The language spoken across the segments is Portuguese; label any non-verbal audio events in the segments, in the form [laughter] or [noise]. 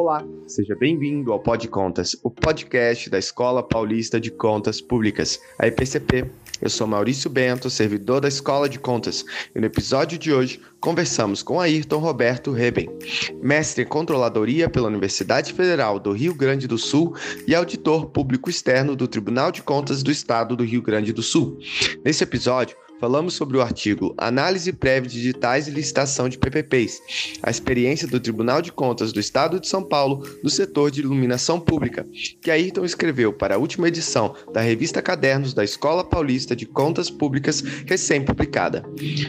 Olá, seja bem-vindo ao Pod Contas, o podcast da Escola Paulista de Contas Públicas, a EPCP. Eu sou Maurício Bento, servidor da Escola de Contas, e no episódio de hoje conversamos com Ayrton Roberto Reben, mestre em controladoria pela Universidade Federal do Rio Grande do Sul e auditor público externo do Tribunal de Contas do Estado do Rio Grande do Sul. Nesse episódio, falamos sobre o artigo Análise Prévia de Digitais e Licitação de PPPs, a experiência do Tribunal de Contas do Estado de São Paulo no setor de iluminação pública, que Ayrton escreveu para a última edição da revista Cadernos da Escola Paulista de Contas Públicas, recém-publicada.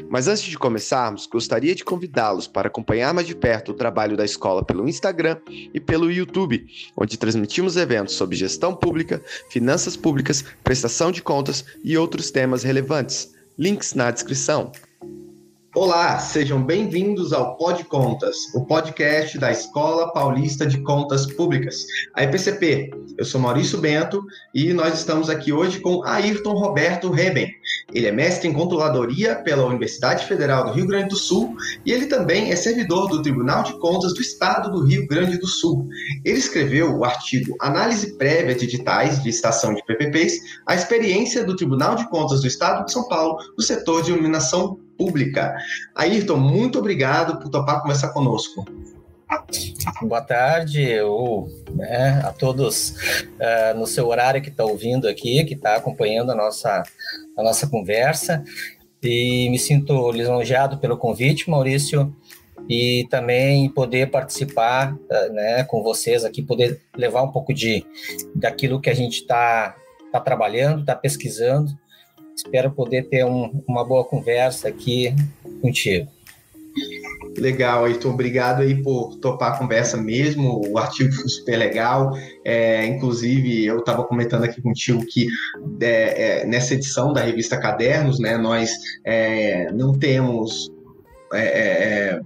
Mas antes de começarmos, gostaria de convidá-los para acompanhar mais de perto o trabalho da escola pelo Instagram e pelo YouTube, onde transmitimos eventos sobre gestão pública, finanças públicas, prestação de contas e outros temas relevantes links na descrição. Olá, sejam bem-vindos ao Pod Contas, o podcast da Escola Paulista de Contas Públicas, a EPCP. Eu sou Maurício Bento e nós estamos aqui hoje com Ayrton Roberto Reben. Ele é mestre em controladoria pela Universidade Federal do Rio Grande do Sul e ele também é servidor do Tribunal de Contas do Estado do Rio Grande do Sul. Ele escreveu o artigo Análise Prévia de Editais de Estação de PPPs, a experiência do Tribunal de Contas do Estado de São Paulo no setor de iluminação pública. Ayrton, muito obrigado por topar conversar conosco. Boa tarde né, a todos uh, no seu horário que está ouvindo aqui, que está acompanhando a nossa, a nossa conversa. E me sinto lisonjeado pelo convite, Maurício, e também poder participar uh, né, com vocês aqui, poder levar um pouco de daquilo que a gente está tá trabalhando, está pesquisando Espero poder ter um, uma boa conversa aqui contigo. Legal, Ayrton, obrigado aí por topar a conversa mesmo, o artigo foi super legal, é, inclusive eu estava comentando aqui contigo que é, é, nessa edição da revista Cadernos, né, nós é, não temos é, é,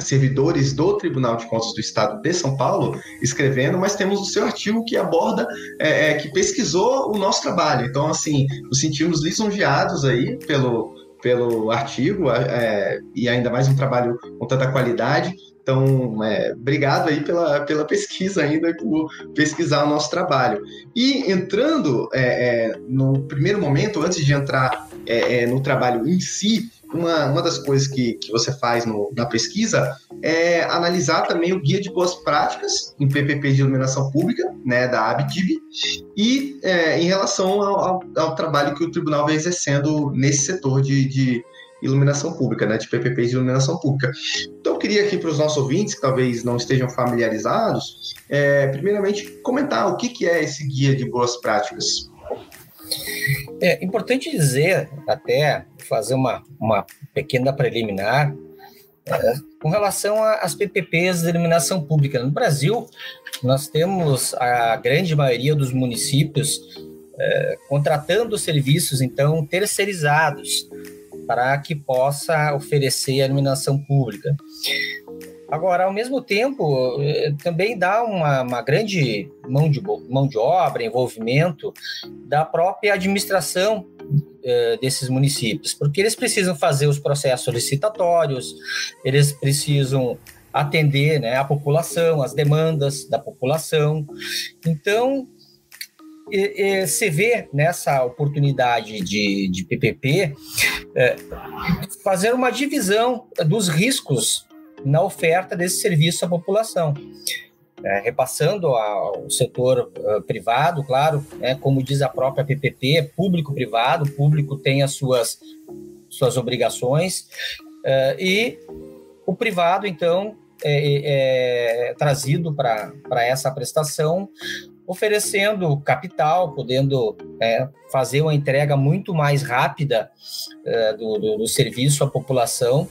servidores do Tribunal de Contas do Estado de São Paulo escrevendo, mas temos o seu artigo que aborda, é, é, que pesquisou o nosso trabalho. Então, assim, nos sentimos lisonjeados aí pelo, pelo artigo é, e ainda mais um trabalho com tanta qualidade. Então, é, obrigado aí pela, pela pesquisa ainda, por pesquisar o nosso trabalho. E entrando é, é, no primeiro momento, antes de entrar é, no trabalho em si, uma, uma das coisas que, que você faz no, na pesquisa é analisar também o guia de boas práticas em PPP de iluminação pública, né, da ABTIB, e é, em relação ao, ao, ao, trabalho que o tribunal vem exercendo nesse setor de, de iluminação pública, né, de PPP de iluminação pública. Então, eu queria aqui para os nossos ouvintes, que talvez não estejam familiarizados, é, primeiramente comentar o que, que é esse guia de boas práticas. É importante dizer, até fazer uma, uma pequena preliminar, é, com relação às PPPs de iluminação pública. No Brasil, nós temos a grande maioria dos municípios é, contratando serviços, então, terceirizados, para que possa oferecer a iluminação pública. Agora, ao mesmo tempo, eh, também dá uma, uma grande mão de, mão de obra, envolvimento da própria administração eh, desses municípios, porque eles precisam fazer os processos licitatórios, eles precisam atender né, a população, as demandas da população. Então, e, e, se vê nessa oportunidade de, de PPP é, fazer uma divisão dos riscos na oferta desse serviço à população. É, repassando ao setor uh, privado, claro, né, como diz a própria PPP, público-privado, o público tem as suas, suas obrigações, uh, e o privado, então, é, é trazido para essa prestação oferecendo capital, podendo é, fazer uma entrega muito mais rápida é, do, do, do, serviço à população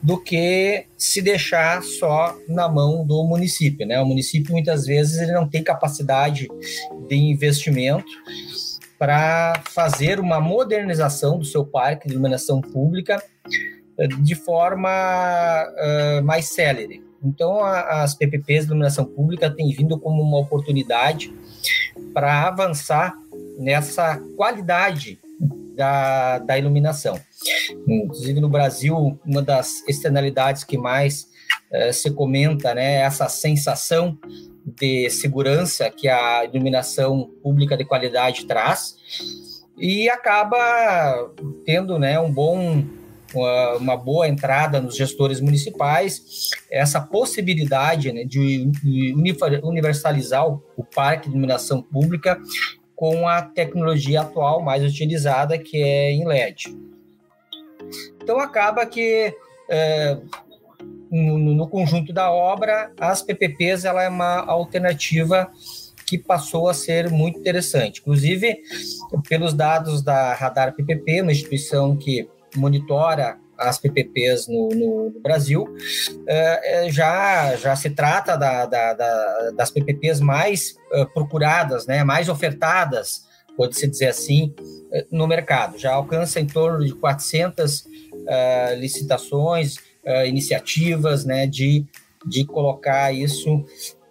do que se deixar só na mão do município. Né? O município muitas vezes ele não tem capacidade de investimento para fazer uma modernização do seu parque de iluminação pública é, de forma uh, mais célere. Então, a, as PPPs de iluminação pública têm vindo como uma oportunidade para avançar nessa qualidade da, da iluminação. Inclusive, no Brasil, uma das externalidades que mais uh, se comenta né, essa sensação de segurança que a iluminação pública de qualidade traz e acaba tendo né, um bom uma, uma, boa entrada nos gestores municipais, essa possibilidade né, de universalizar o, parque de iluminação pública com a tecnologia atual mais utilizada, que é em LED. Então, acaba que é, no, no, conjunto da obra, as PPPs ela é uma alternativa que passou a ser muito interessante. Inclusive, pelos dados da Radar PPP, uma instituição que monitora as PPPs no, no Brasil, é, é, já, já se trata da, da, da, das PPPs mais uh, procuradas, né, mais ofertadas, pode-se dizer assim, no mercado. Já alcança em torno de 400 uh, licitações, iniciativas né, de, de colocar isso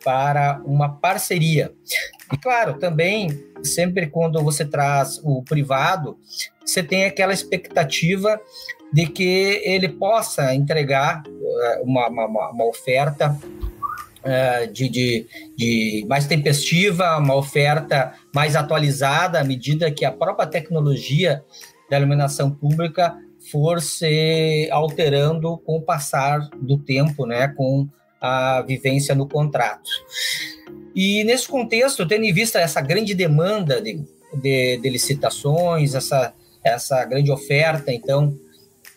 para uma parceria. E claro, também, sempre quando você traz o privado, você tem aquela expectativa de que ele possa entregar uh, uma, uma, uma oferta uh, de, de, de, mais tempestiva, uma oferta mais atualizada à medida que a própria tecnologia da iluminação pública for se alterando com o passar do tempo, né, com a vivência no contrato. E nesse contexto, tendo em vista essa grande demanda de, de, de licitações, essa, essa grande oferta, então,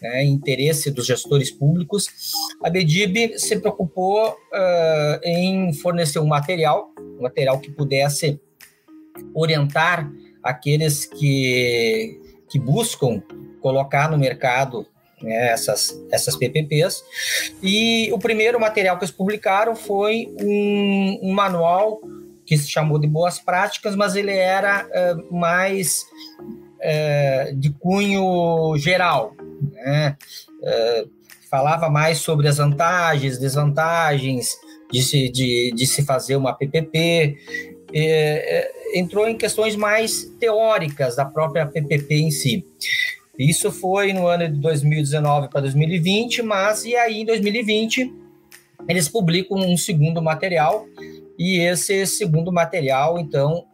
né, interesse dos gestores públicos, a BEDIB se preocupou uh, em fornecer um material, um material que pudesse orientar aqueles que, que buscam colocar no mercado né, essas, essas PPPs. E o primeiro material que eles publicaram foi um, um manual que se chamou de Boas Práticas, mas ele era uh, mais uh, de cunho geral. Né? Uh, falava mais sobre as vantagens, desvantagens de se, de, de se fazer uma PPP, entrou em questões mais teóricas da própria PPP em si. Isso foi no ano de 2019 para 2020, mas e aí em 2020 eles publicam um segundo material e esse segundo material, então,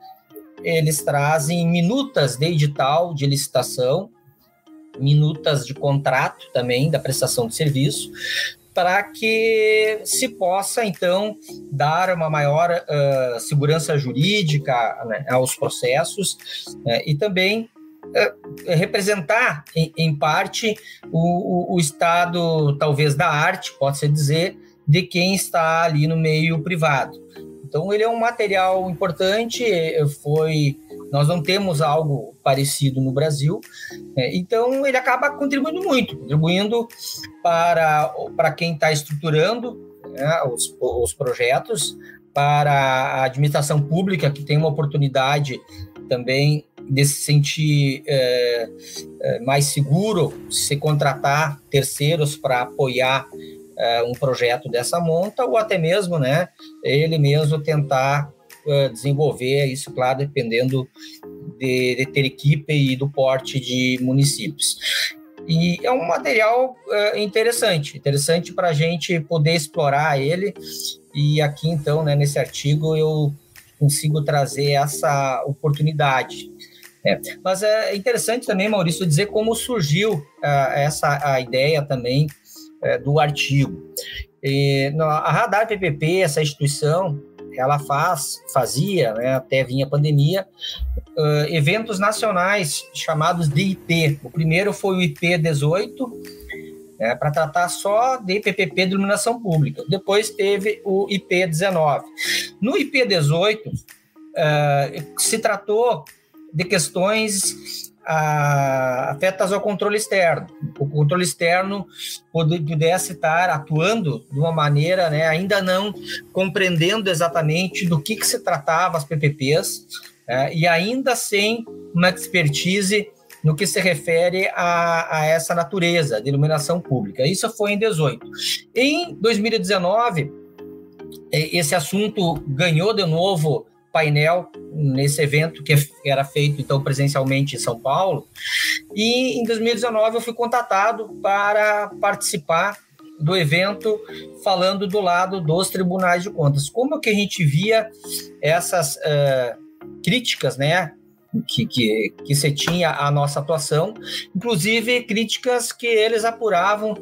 eles trazem minutas de edital de licitação, minutas de contrato também da prestação de serviço, para que se possa, então, dar uma maior uh, segurança jurídica né, aos processos uh, e também representar, em, em parte, o, o, o, estado, talvez, da arte, pode-se dizer, de quem está ali no meio privado. Então, ele é um material importante, é, foi... Nós não temos algo parecido no Brasil, é, então ele acaba contribuindo muito, contribuindo para, para quem está estruturando né, os, os projetos, para a administração pública, que tem uma oportunidade também de se sentir é, é, mais seguro se contratar terceiros para apoiar é, um projeto dessa monta ou até mesmo, né, ele mesmo tentar é, desenvolver isso, claro, dependendo de, de, ter equipe e do porte de municípios. E é um material é, interessante, interessante para a gente poder explorar ele. E aqui, então, né, nesse artigo, eu consigo trazer essa oportunidade é. Mas é interessante também, Maurício, dizer como surgiu uh, essa a ideia também uh, do artigo. E, no, a Radar PPP, essa instituição, ela faz, fazia, né, até vinha a pandemia, uh, eventos nacionais chamados de IP. O primeiro foi o IP 18, né, para tratar só de PPP de iluminação pública. Depois teve o IP 19. No IP 18, se tratou de questões ah, afetas ao controle externo. O controle externo pudesse estar atuando de uma maneira, né, ainda não compreendendo exatamente do que, que se tratava as PPPs, né, e ainda sem uma expertise no que se refere a, a, essa natureza de iluminação pública. Isso foi em 18. Em 2019, esse assunto ganhou de novo painel nesse evento que era feito então presencialmente em São Paulo. E em 2019 eu fui contatado para participar do evento falando do lado dos tribunais de contas. Como que a gente via essas uh, críticas, né, que, que, que se tinha a nossa atuação, inclusive críticas que eles apuravam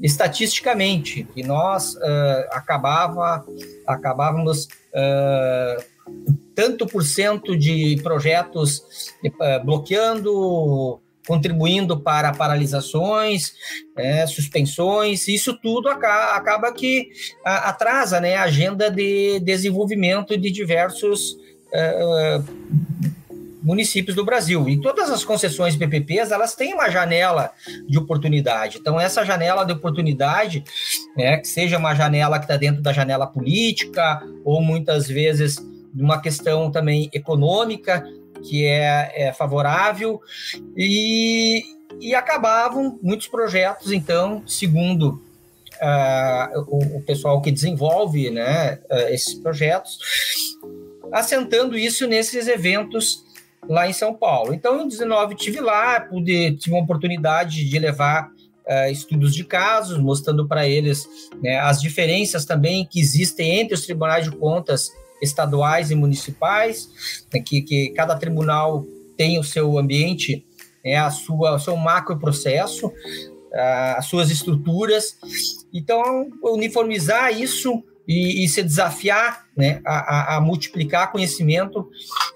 estatisticamente, que nós uh, acabava, acabávamos uh, tanto por cento de projetos uh, bloqueando, contribuindo para paralisações, é, suspensões, isso tudo acaba, acaba que atrasa né, a agenda de desenvolvimento de diversos municípios do Brasil. E todas as concessões PPPs, elas têm uma janela de oportunidade. Então, essa janela de oportunidade, né, que seja uma janela que está dentro da janela política, ou muitas vezes uma questão também econômica, que é, é favorável, e, e acabavam muitos projetos, então, segundo uh, o, o, pessoal que desenvolve né, uh, esses projetos, assentando isso nesses eventos lá em São Paulo. Então, em 19 tive lá, pude, tive uma oportunidade de levar uh, estudos de casos, mostrando para eles né, as diferenças também que existem entre os tribunais de contas estaduais e municipais, né, que, que cada tribunal tem o seu ambiente, né, a sua, o seu macro processo, as suas estruturas. Então, uniformizar isso e, e se desafiar né, a, a, multiplicar conhecimento,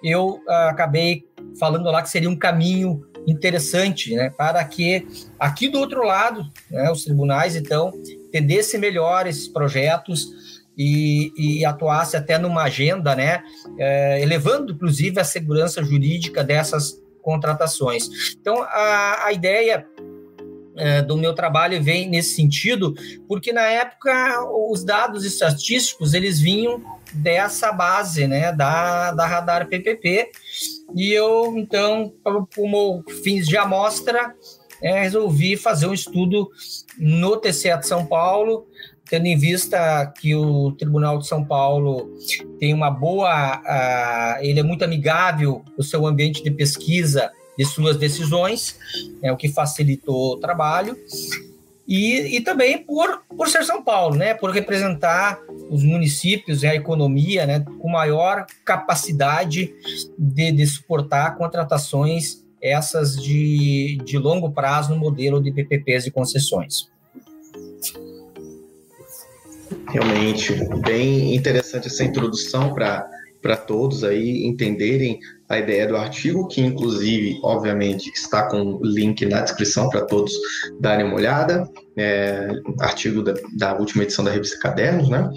eu uh, acabei falando lá que seria um caminho interessante né, para que aqui do outro lado, né, os tribunais, então, entendessem melhor esses projetos e, e atuasse até numa agenda, né, eh, elevando, inclusive, a segurança jurídica dessas contratações. Então, a, a ideia é, do meu trabalho vem nesse sentido, porque na época os dados estatísticos eles vinham dessa base, né, da, da radar PPP, e eu então, como fins de amostra, é, resolvi fazer um estudo no TCE de São Paulo, tendo em vista que o Tribunal de São Paulo tem uma boa, uh, ele é muito amigável, o seu ambiente de pesquisa de suas decisões, é o que facilitou o trabalho. E, e também por, por ser São Paulo, né, por representar os municípios e a economia né, com maior capacidade de, de suportar contratações essas de, de longo prazo no modelo de PPPs e concessões. Realmente, bem interessante essa introdução para todos aí entenderem a ideia do artigo, que inclusive, obviamente, está com o link na descrição para todos darem uma olhada é, artigo da, da, última edição da revista Cadernos, né?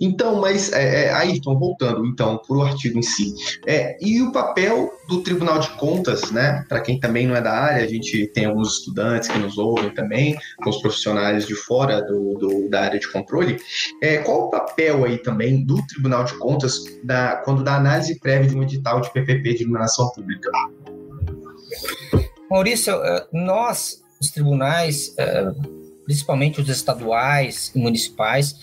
Então, mas é, é, Ayrton, voltando então para o artigo em si, é, e o papel do Tribunal de Contas, né? Para quem também não é da área, a gente tem alguns estudantes que nos ouvem também, os profissionais de fora do, do, da área de controle. É, qual o papel aí também do Tribunal de Contas da, quando dá análise prévia de um edital de PPP de iluminação pública? Maurício, eh, nós, os tribunais, eh, principalmente os estaduais e municipais,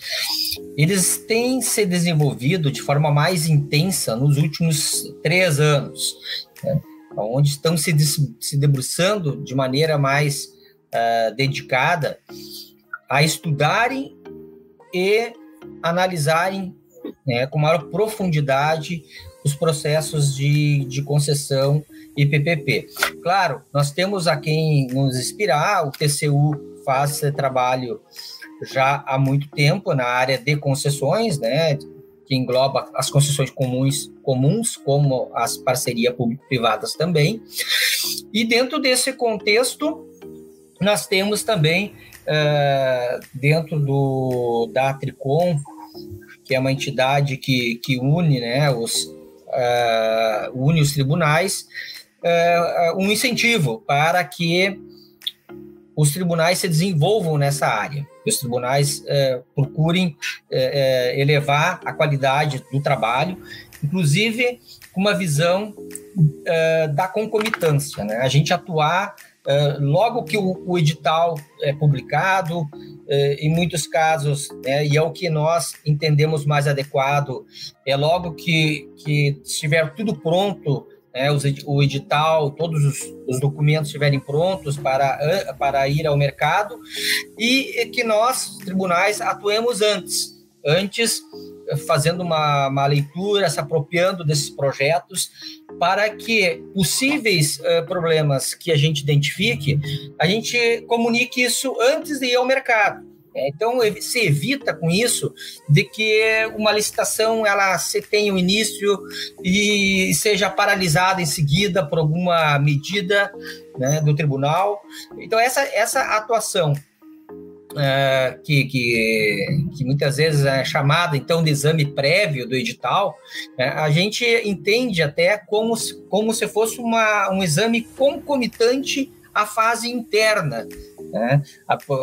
eles têm se desenvolvido de forma mais intensa nos últimos três anos, né? onde estão se, se debruçando de maneira mais uh, dedicada a estudarem e analisarem né, com maior profundidade os processos de, de concessão e PPP. Claro, nós temos a quem nos inspirar, o TCU faz esse trabalho já há muito tempo na área de concessões, né, que engloba as concessões comuns, comuns como as parcerias público-privadas também. E dentro desse contexto, nós temos também, uh, dentro do, da Tricom, que é uma entidade que, que une, né, os, uh, une os tribunais, uh, um incentivo para que os tribunais se desenvolvam nessa área, que os tribunais é, procurem é, é, elevar a qualidade do trabalho, inclusive com uma visão é, da concomitância, né? a gente atuar é, logo que o, o, edital é publicado, é, em muitos casos, né, e é o que nós entendemos mais adequado, é logo que, que estiver tudo pronto né, o edital, todos os, os, documentos estiverem prontos para, para ir ao mercado e que nós, tribunais, atuemos antes, antes fazendo uma, uma leitura, se apropriando desses projetos para que possíveis uh, problemas que a gente identifique, a gente comunique isso antes de ir ao mercado. É, então, se evita com isso de que uma licitação ela se tenha um início e seja paralisada em seguida por alguma medida né, do tribunal. Então, essa, essa atuação é, que, que, que, muitas vezes é chamada então de exame prévio do edital, é, a gente entende até como, como se fosse uma, um exame concomitante à fase interna. Né?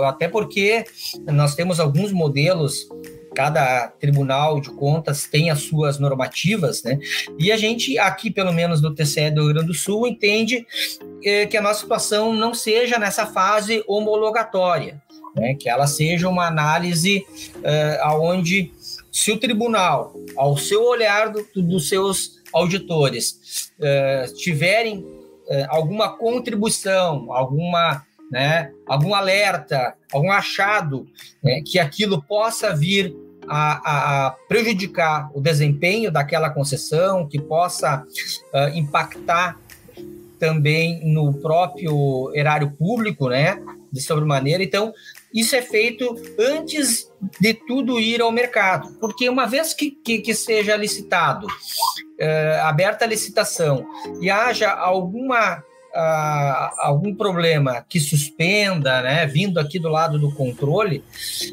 Até porque nós temos alguns modelos cada tribunal de contas tem as suas normativas, né? E a gente, aqui, pelo menos do TCE do Rio Grande do Sul, entende eh, que a nossa situação não seja nessa fase homologatória né, que ela seja uma análise uh, aonde se o tribunal, ao seu olhar do, dos seus auditores, uh, tiverem uh, alguma contribuição, alguma, né, algum alerta, algum achado, né, que aquilo possa vir a, a, prejudicar o desempenho daquela concessão, que possa uh, impactar também no próprio erário público, né, de sobremaneira. Então, isso é feito antes de tudo ir ao mercado, porque uma vez que, que, que seja licitado, uh, aberta a licitação, e haja alguma Uh, algum problema que suspenda, né, vindo aqui do lado do controle,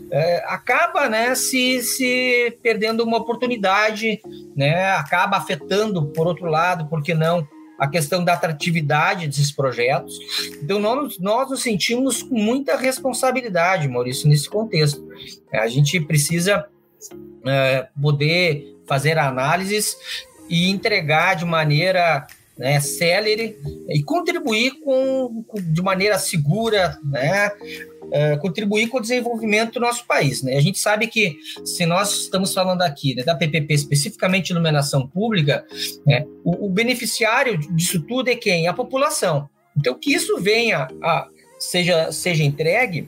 uh, acaba, né, se, se perdendo uma oportunidade, né, acaba afetando, por outro lado, porque não, a questão da atratividade desses projetos. Então, nós, nós nos sentimos com muita responsabilidade, Maurício, nesse contexto. É, a gente precisa é, poder fazer análises e entregar de maneira né, célere e contribuir com, com de maneira segura, né, uh, contribuir com o desenvolvimento do nosso país. Né? A gente sabe que, se nós estamos falando aqui né, da PPP, especificamente iluminação pública, né, o, o, beneficiário disso tudo é quem? A população. Então, que isso venha a seja, seja entregue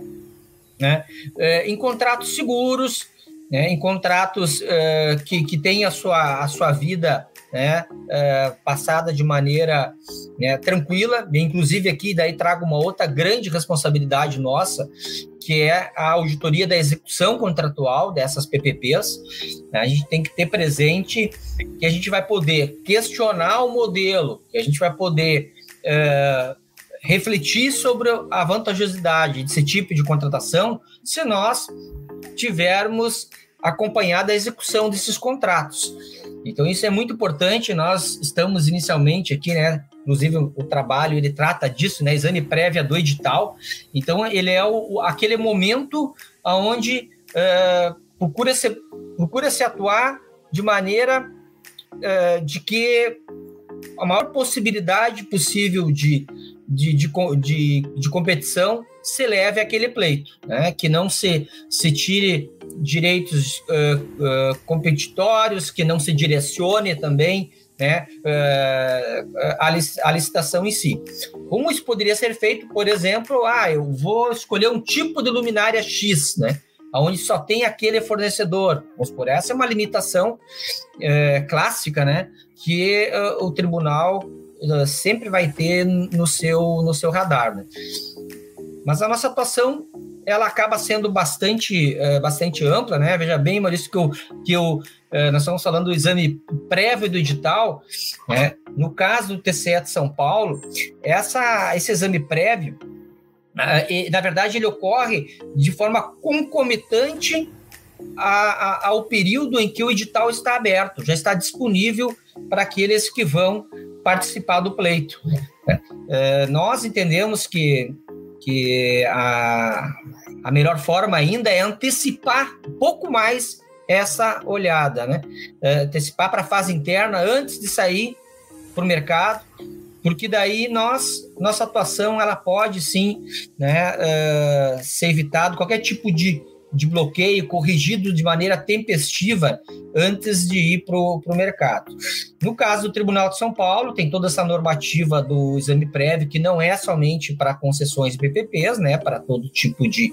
né, uh, em contratos seguros, né, em contratos uh, que, que tenham a sua, a sua vida né, é, passada de maneira né, tranquila. Inclusive aqui daí trago uma outra grande responsabilidade nossa, que é a auditoria da execução contratual dessas PPPs. A gente tem que ter presente que a gente vai poder questionar o modelo, que a gente vai poder é, refletir sobre a vantajosidade desse tipo de contratação se nós tivermos acompanhado a execução desses contratos. Então isso é muito importante. Nós estamos inicialmente aqui, né? Inclusive o trabalho ele trata disso, né? Exame prévia do edital. Então ele é o, aquele momento onde uh, procura se procura se atuar de maneira uh, de que a maior possibilidade possível de, de, de, de, de competição se leve aquele pleito, né? que não se, se tire direitos uh, uh, competitórios, que não se direcione também né, uh, a, a, licitação em si. Como isso poderia ser feito, por exemplo, ah, eu vou escolher um tipo de luminária X, né? onde só tem aquele fornecedor. Vamos por essa é uma limitação clássica, né? Que o tribunal sempre vai ter no seu, no seu radar. Né? Mas a nossa atuação ela acaba sendo bastante, uh, bastante ampla, né? Veja bem, Maurício, que, eu, que eu, uh, nós estamos falando do exame prévio do edital, né? No caso do TCE de São Paulo, essa, esse exame prévio, e, na verdade, ele ocorre de forma concomitante a, a, ao período em que o edital está aberto, já está disponível para aqueles que vão participar do pleito. nós entendemos que que a, a melhor forma ainda é antecipar um pouco mais essa olhada, né? É, antecipar para a fase interna antes de sair para o mercado, porque daí nós nossa atuação ela pode sim, né, uh, ser evitado qualquer tipo de de bloqueio corrigido de maneira tempestiva antes de ir para o mercado. No caso do Tribunal de São Paulo, tem toda essa normativa do exame prévio, que não é somente para concessões PPPs, né, para todo tipo de,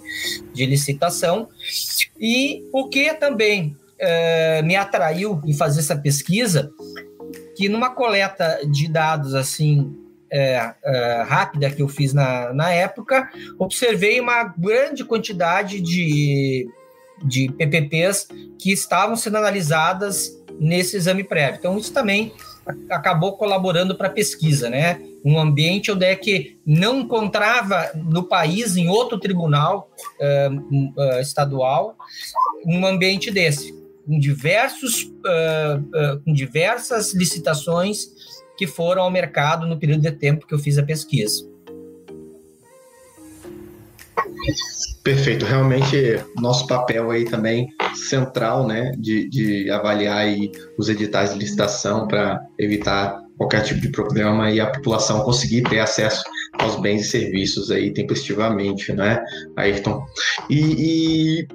de licitação. E o que também é, me atraiu em fazer essa pesquisa, que numa coleta de dados assim é, é, rápida que eu fiz na, na época, observei uma grande quantidade de, de PPPs que estavam sendo analisadas nesse exame prévio. Então, isso também acabou colaborando para a pesquisa, né? Um ambiente onde é que não encontrava no país, em outro tribunal uh, uh, estadual, um ambiente desse, com diversos, uh, com diversas licitações que foram ao mercado no período de tempo que eu fiz a pesquisa. Perfeito, realmente nosso papel aí também central, né, de, de avaliar aí os editais de licitação para evitar qualquer tipo de problema e a população conseguir ter acesso aos bens e serviços aí tempestivamente, né, Ayrton? E, e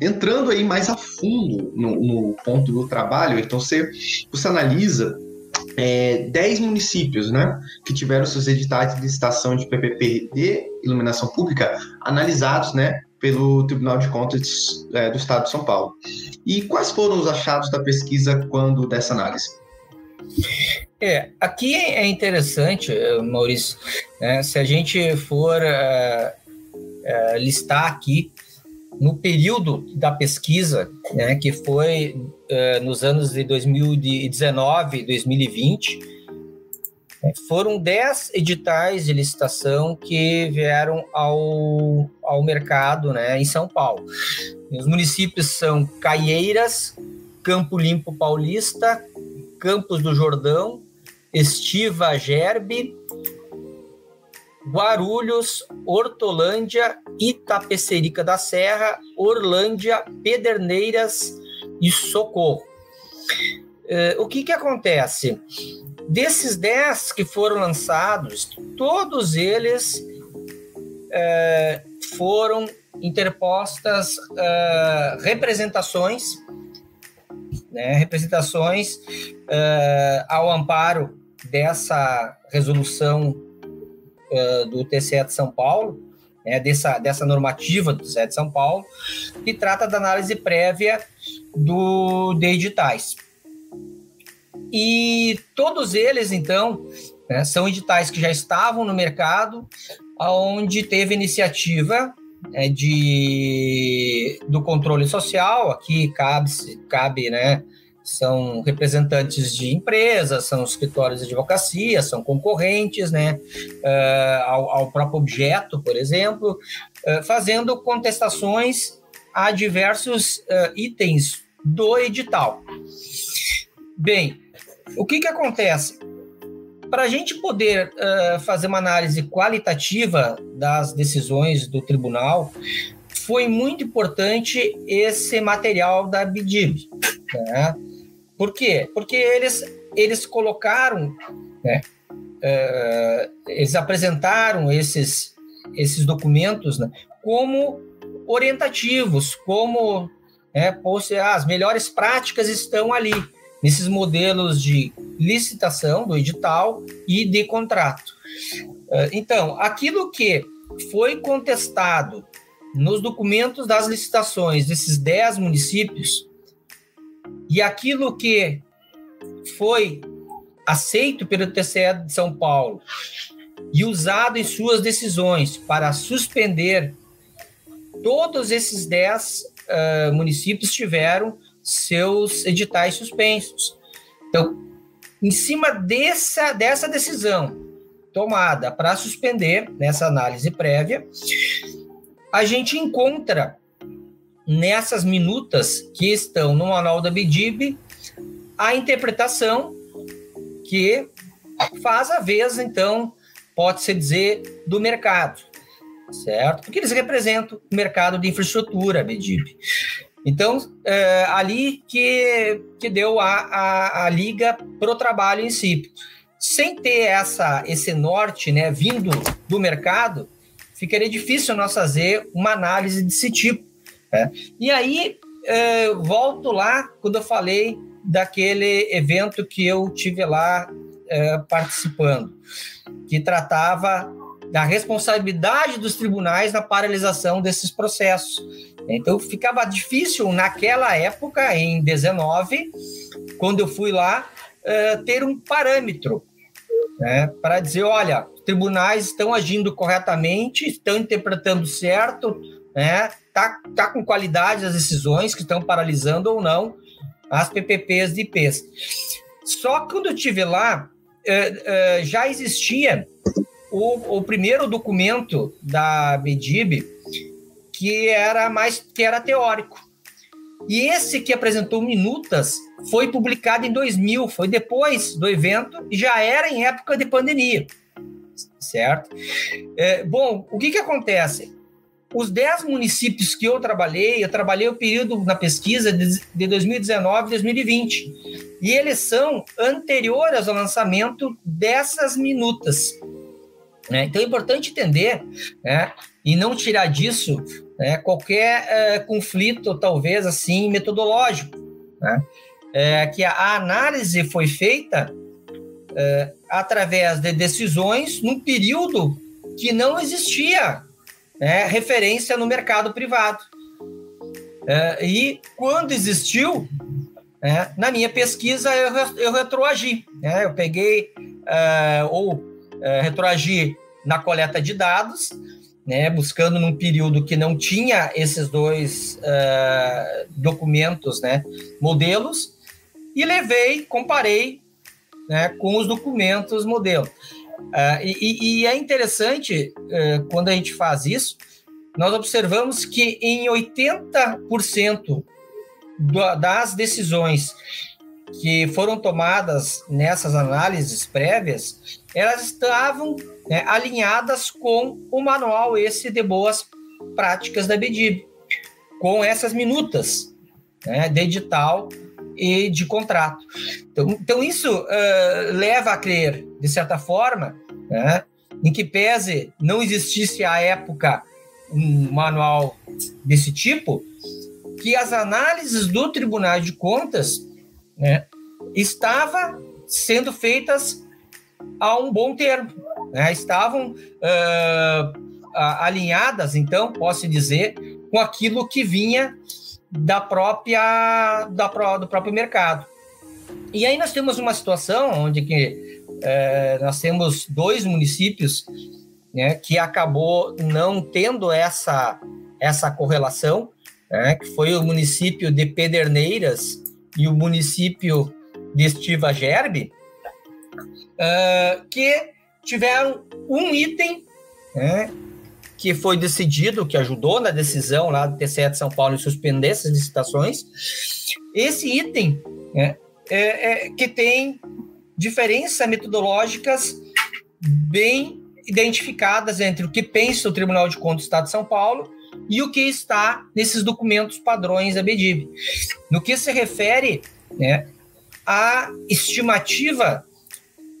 entrando aí mais a fundo no, no ponto do trabalho, então você, você analisa é, 10 municípios né, que tiveram seus editais de licitação de PPP de iluminação pública analisados né, pelo Tribunal de Contas é, do Estado de São Paulo. E quais foram os achados da pesquisa quando dessa análise? É, aqui é interessante, Maurício, né, se a gente for uh, uh, listar aqui no período da pesquisa, né, que foi uh, nos anos de 2019 e 2020, né, foram 10 editais de licitação que vieram ao, ao mercado né, em São Paulo. Os municípios são Caieiras, Campo Limpo Paulista, Campos do Jordão, Estiva Gerbe, Guarulhos, Hortolândia, Itapecerica da Serra, Orlândia, Pederneiras e Socorro. Uh, o que, que acontece? Desses 10 que foram lançados, todos eles uh, foram interpostas uh, representações, né, representações ao amparo dessa resolução uh, do TCE de São Paulo, né, dessa, dessa normativa do TCE de São Paulo, que trata da análise prévia do, de editais. E todos eles, então, né, são editais que já estavam no mercado, onde teve iniciativa é, de, do controle social, aqui cabe, cabe né, são representantes de empresas, são escritórios de advocacia, são concorrentes, né, uh, ao, ao, próprio objeto, por exemplo, uh, fazendo contestações a diversos uh, itens do edital. Bem, o que, que acontece? Para a gente poder fazer uma análise qualitativa das decisões do tribunal, foi muito importante esse material da BIDIB. Né? Por quê? Porque eles, eles colocaram, né, uh, eles apresentaram esses, esses documentos né, como orientativos, como né, ah, as melhores práticas estão ali, nesses modelos de licitação do edital e de contrato. Uh, então, aquilo que foi contestado nos documentos das licitações desses 10 municípios e aquilo que foi aceito pelo TCE de São Paulo e usado em suas decisões para suspender, todos esses 10 uh, municípios tiveram seus editais suspensos. Então, em cima dessa, dessa decisão tomada para suspender, nessa análise prévia, a gente encontra nessas minutas que estão no manual da BDIB a interpretação que faz a vez, então, pode-se dizer, do mercado, certo? Porque eles representam o mercado de infraestrutura, a BDIB. Então, é, ali que, que deu a, a, a liga para o trabalho em si. Sem ter essa, esse norte né, vindo do mercado, ficaria difícil nós fazer uma análise desse tipo Né? E aí, é, volto lá quando eu falei daquele evento que eu tive lá é, participando, que tratava da responsabilidade dos tribunais na paralisação desses processos. Então ficava difícil naquela época, em 19, quando eu fui lá, uh, ter um parâmetro né, para dizer, olha, tribunais estão agindo corretamente, estão interpretando certo, né, tá, tá com qualidade as decisões que estão paralisando ou não as PPPs de IPs. Só quando eu tive lá, uh, uh, já existia o, o primeiro documento da BDIB que era mais que era teórico. E esse que apresentou minutas foi publicado em 2000, foi depois do evento e já era em época de pandemia, certo? É, bom, o que que acontece? Os 10 municípios que eu trabalhei, eu trabalhei o período na pesquisa de, de 2019 e 2020, e eles são anteriores ao lançamento dessas minutas. Né? Então é importante entender né, e não tirar disso né, qualquer é, conflito, talvez assim, metodológico. Né? É, que a análise foi feita é, através de decisões num período que não existia né, referência no mercado privado. É, e quando existiu, né, na minha pesquisa eu, eu retroagi. Né, eu peguei é, ou é, retroagir na coleta de dados, né, buscando num período que não tinha esses dois uh, documentos, né, modelos, e levei, comparei né, com os documentos modelo. Uh, e, e, é interessante, uh, quando a gente faz isso, nós observamos que em 80% do, das decisões que foram tomadas nessas análises prévias, elas estavam né, alinhadas com o manual esse de boas práticas da BDIB, com essas minutas né, de edital e de contrato. Então, então isso uh, leva a crer, de certa forma, né, em que pese não existisse à época um manual desse tipo, que as análises do Tribunal de Contas né, estava sendo feitas a um bom termo, né? estavam uh, alinhadas, então posso dizer, com aquilo que vinha da própria da, do próprio mercado. E aí nós temos uma situação onde que uh, nós temos dois municípios né, que acabou não tendo essa essa correlação, né, que foi o município de Pederneiras e o município de Estiva Gerbe, uh, que tiveram um item né, que foi decidido, que ajudou na decisão lá do TCE de São Paulo em suspender essas licitações. Esse item né, é, é, que tem diferenças metodológicas bem identificadas entre o que pensa o Tribunal de Contas do Estado de São Paulo e o que está nesses documentos padrões da BDIV. No que se refere né, à estimativa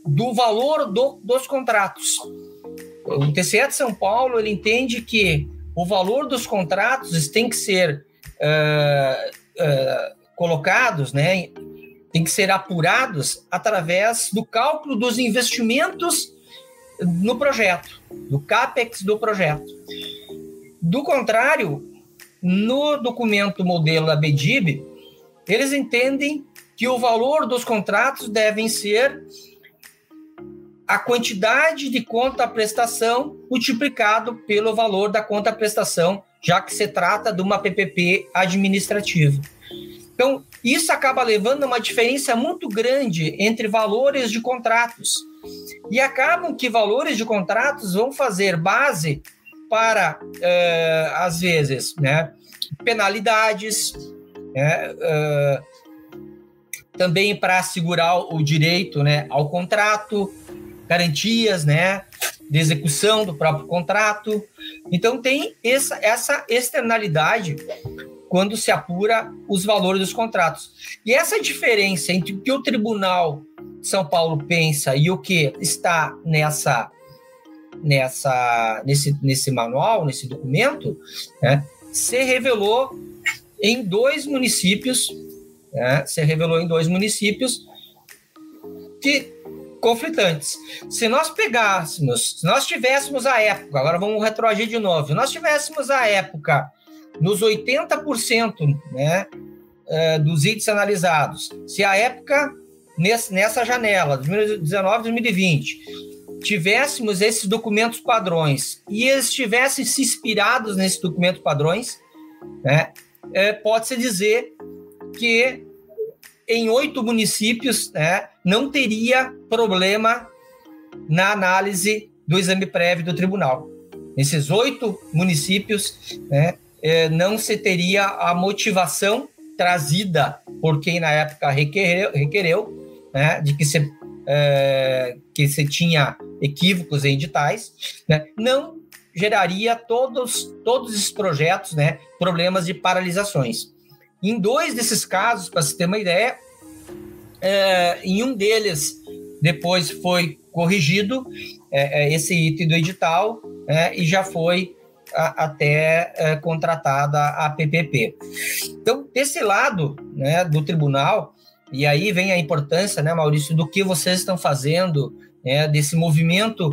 do valor do, dos contratos. O TCE de São Paulo ele entende que o valor dos contratos tem que ser uh, uh, colocados, né, tem que ser apurados através do cálculo dos investimentos no projeto, do CAPEX do projeto. Do contrário, no documento modelo da BDIB, eles entendem que o valor dos contratos devem ser a quantidade de conta prestação multiplicado pelo valor da conta prestação, já que se trata de uma PPP administrativa. Então, isso acaba levando a uma diferença muito grande entre valores de contratos. E acabam que valores de contratos vão fazer base para, uh, às vezes, né, penalidades, uh, também para assegurar o direito né, ao contrato, garantias né, de execução do próprio contrato. Então, tem essa, essa externalidade quando se apura os valores dos contratos. E essa diferença entre o que o Tribunal de São Paulo pensa e o que está nessa nessa nesse, nesse manual, nesse documento, né, se revelou em dois municípios, né, se revelou em dois municípios que conflitantes. Se nós pegássemos, se nós tivéssemos a época, agora vamos retroagir de novo, se nós tivéssemos a época nos 80% né, uh, dos itens analisados, se a época nessa janela, 2019 2020, tivéssemos esses documentos padrões e eles tivessem se inspirados nesses documentos padrões, né, é, pode-se dizer que em oito municípios né, não teria problema na análise do exame prévio do tribunal. Nesses oito municípios, né, é, não se teria a motivação trazida por quem na época requereu, requereu né, de que se, é, que se tinha equívocos em editais, né, não geraria todos, todos esses projetos né, problemas de paralisações. Em dois desses casos, para se ter uma ideia, é, em um deles depois foi corrigido é, é esse item do edital é, e já foi a, até é, contratada a PPP. Então, desse lado né, do tribunal, e aí vem a importância, né, Maurício, do que vocês estão fazendo, né, desse movimento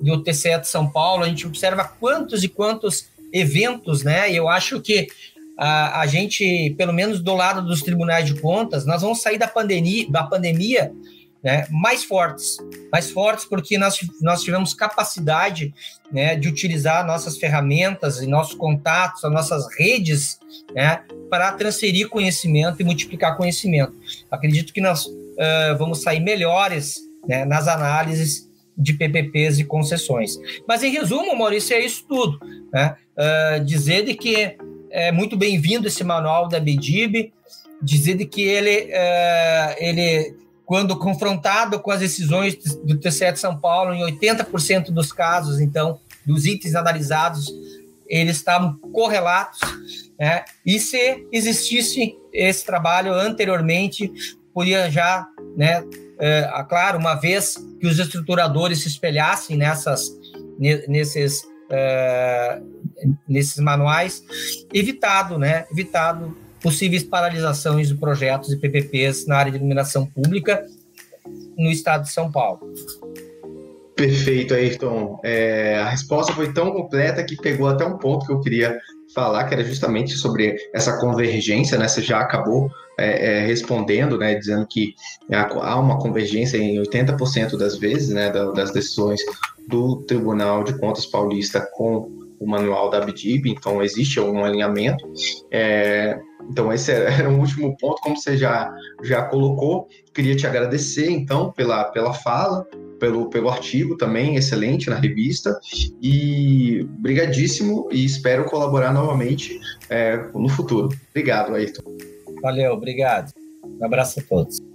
do TCE de São Paulo, a gente observa quantos e quantos eventos, né, eu acho que a, a gente, pelo menos do lado dos tribunais de contas, nós vamos sair da pandemia, da pandemia né, mais fortes, mais fortes porque nós, nós tivemos capacidade né, de utilizar nossas ferramentas e nossos contatos, as nossas redes, né, para transferir conhecimento e multiplicar conhecimento. Acredito que nós uh, vamos sair melhores né, nas análises de PPPs e concessões. Mas, em resumo, Maurício, é isso tudo. Uh, dizer de que é muito bem-vindo esse manual da BDIB, dizer de que ele, é, ele, quando confrontado com as decisões do TCE de São Paulo, em 80% dos casos, então, dos itens analisados, eles estavam correlatos, né? e se existisse esse trabalho anteriormente, podia já, né, é, claro, uma vez que os estruturadores se espelhassem nessas, nesses é, nesses manuais, evitado, né? Evitado possíveis paralisações de projetos e PPPs na área de iluminação pública no estado de São Paulo. Perfeito, Ayrton. É, a resposta foi tão completa que pegou até um ponto que eu queria falar, que era justamente sobre essa convergência, né? Você já acabou é, é, respondendo, né? Dizendo que há uma convergência em 80% das vezes, né? Das decisões do Tribunal de Contas Paulista com o manual da BDIB, então existe um alinhamento. É, então, esse era [laughs] o último ponto, como você já, já colocou. Queria te agradecer, então, pela, pela fala, pelo, pelo artigo também, excelente na revista. E brigadíssimo e espero colaborar novamente é, no futuro. Obrigado, Ayrton. Valeu, obrigado. Um abraço a todos.